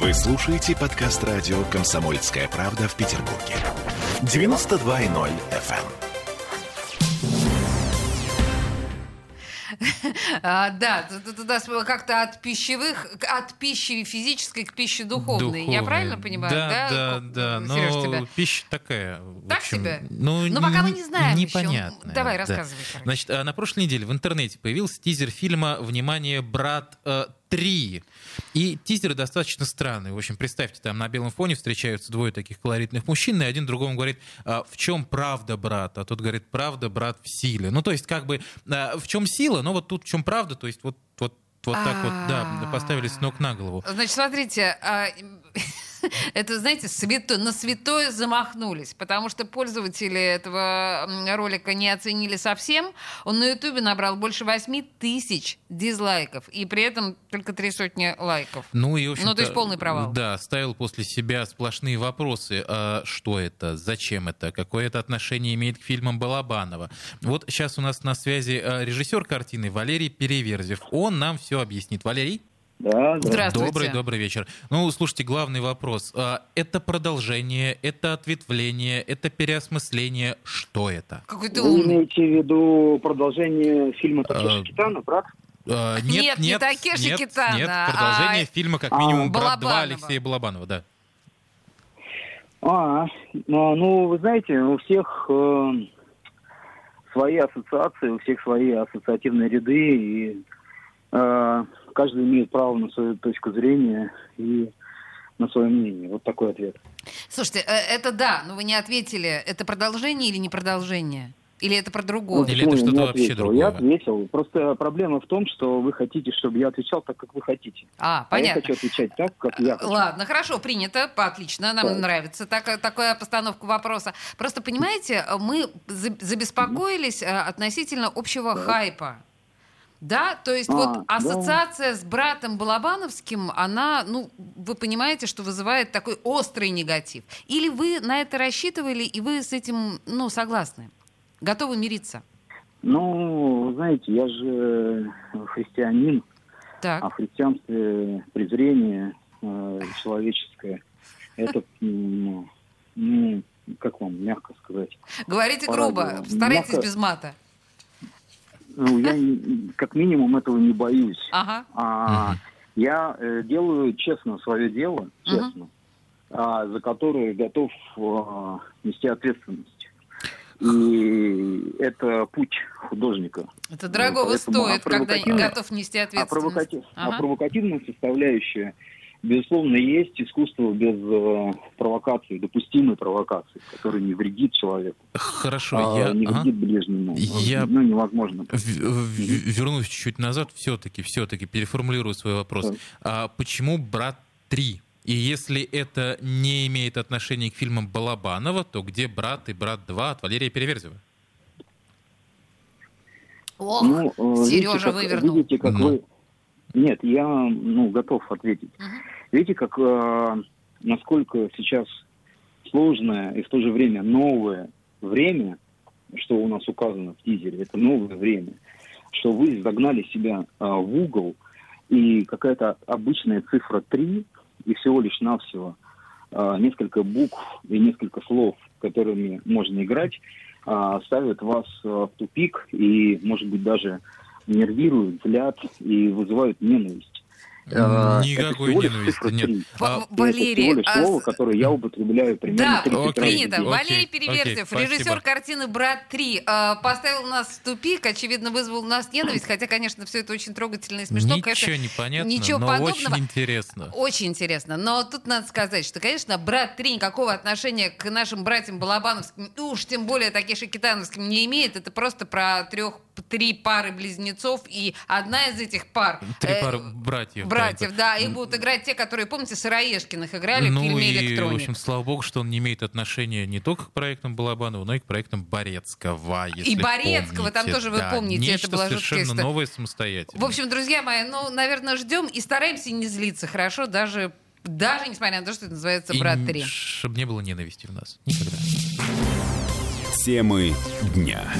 Вы слушаете подкаст радио «Комсомольская правда» в Петербурге. 92.0 FM. А, да, туда как-то от пищевых, от пищи физической к пище духовной. Я Духовная. правильно понимаю? Да, да, да. Серёж, Но тебя? пища такая. Так общем, себе? Ну, Ну, пока мы не- знаем. Непонятно. Давай, да. рассказывай, короче. Значит, а, на прошлой неделе в интернете появился тизер фильма «Внимание, брат 3». И тизер достаточно странный. В общем, представьте, там на белом фоне встречаются двое таких колоритных мужчин, и один другому говорит, а, в чем правда, брат? А тот говорит, правда, брат, в силе. Ну, то есть, как бы, а, в чем сила, но вот тут в чем правда, то есть, вот, вот, вот так вот, да, поставили с ног на голову. Значит, смотрите, а, это, знаете, свято- на святое замахнулись, потому что пользователи этого ролика не оценили совсем. Он на Ютубе набрал больше 8 тысяч дизлайков, и при этом только три сотни лайков. Ну, и, Ну, то есть полный провал. Да, ставил после себя сплошные вопросы. А что это? Зачем это? Какое это отношение имеет к фильмам Балабанова? Вот сейчас у нас на связи а, режиссер картины Валерий Переверзев. Он нам все объяснит. Валерий? Да, да. Здравствуйте. Добрый, добрый вечер. Ну, слушайте, главный вопрос. А, Это продолжение, это ответвление, это переосмысление. Что это? Какой ты Вы имеете в виду продолжение фильма А, Такеши Китана, брат? А, Нет, не Такеши нет, Китано, Нет, а- продолжение фильма как минимум «Брат 2» Балабанова. Алексея Балабанова, да. А, ну, ну, вы знаете, у всех э, свои ассоциации, у всех свои ассоциативные ряды, и э, каждый имеет право на свою точку зрения и на свое мнение. Вот такой ответ. Слушайте, э, это да, но вы не ответили, это продолжение или не продолжение? Или это про другое? Или это я что-то вообще ответил? другое? Я ответил. Просто проблема в том, что вы хотите, чтобы я отвечал так, как вы хотите. А, А я понятно. хочу отвечать так, как я хочу. Ладно, хорошо, принято, отлично, нам Так. нравится так- такая постановка вопроса. Просто, понимаете, мы за- забеспокоились э, относительно общего хайпа. Да, то есть А, вот да. ассоциация с братом Балабановским, она, ну, вы понимаете, что вызывает такой острый негатив. Или вы на это рассчитывали, и вы с этим, ну, согласны? Готовы мириться? Ну, знаете, я же христианин, а Так. в христианстве презрение э, человеческое, это, м, ну, как вам мягко сказать, Говорите грубо, старайтесь без мата. Ну, я как минимум этого не боюсь. Ага. А. Я э, делаю честно свое дело, честно, а, за которое готов а, нести ответственность. И это путь художника. Это поэтому, стоит, а когда готов нести А, ответственность. а Ага. провокативная составляющая, безусловно, есть искусство без э, провокации, допустимой провокации, которая не вредит человеку, Хорошо, а я... не ага. вредит ближнему. Я- Ну, невозможно. В- в- Вернусь чуть-чуть назад, все-таки, все-таки переформулирую свой вопрос. Так. А почему «Брат 3»? И если это не имеет отношения к фильмам Балабанова, то где «Брат» и «Брат 2» от Валерия Переверзева? Ох, Ну, э, Сережа видите, как- вывернул. Видите, как Ну. вы... Нет, я ну, готов ответить. Мгм. Видите, как э, насколько сейчас сложное и в то же время новое время, что у нас указано в тизере, это новое время, что вы загнали себя э, в угол, и какая-то обычная цифра 3, и всего лишь навсего э, несколько букв и несколько слов, которыми можно играть, э, ставят вас э, в тупик и, может быть, даже нервируют, злят и вызывают ненависть. Э, Никакой ненависти нет. А, Валерий, это всего лишь а слово, с- которое я употребляю примерно Да, 30 раз в принято. день. Валерий Окей, Переверзев, окей, режиссер спасибо. картины «Брат 3», э, поставил нас в тупик, очевидно, вызвал у нас ненависть, хотя, конечно, все это очень трогательно и смешно. Ничего конечно, не понятно, ничего но подобного. очень интересно. Очень интересно. Но тут надо сказать, что, конечно, брат 3 никакого отношения к нашим братьям Балабановским, уж тем более Такеши Китановским не имеет. Это просто про трех, три пары близнецов, и одна из этих пар... Три э, пары братьев. Братьев, да, и будут играть те, которые, помните, Сыроежкиных играли в ну фильме и, в общем, слава богу, что он не имеет отношения не только к проектам Балабанова, но и к проектам Борецкого, если И Борецкого, там помните. тоже вы Да, помните, это нечто была жуткая совершенно история. новое самостоятельно. В общем, друзья мои, ну, наверное, ждем и стараемся не злиться, хорошо? Даже, даже несмотря на то, что это называется «Брат 3». чтобы не было ненависти в нас. Никогда. Темы дня.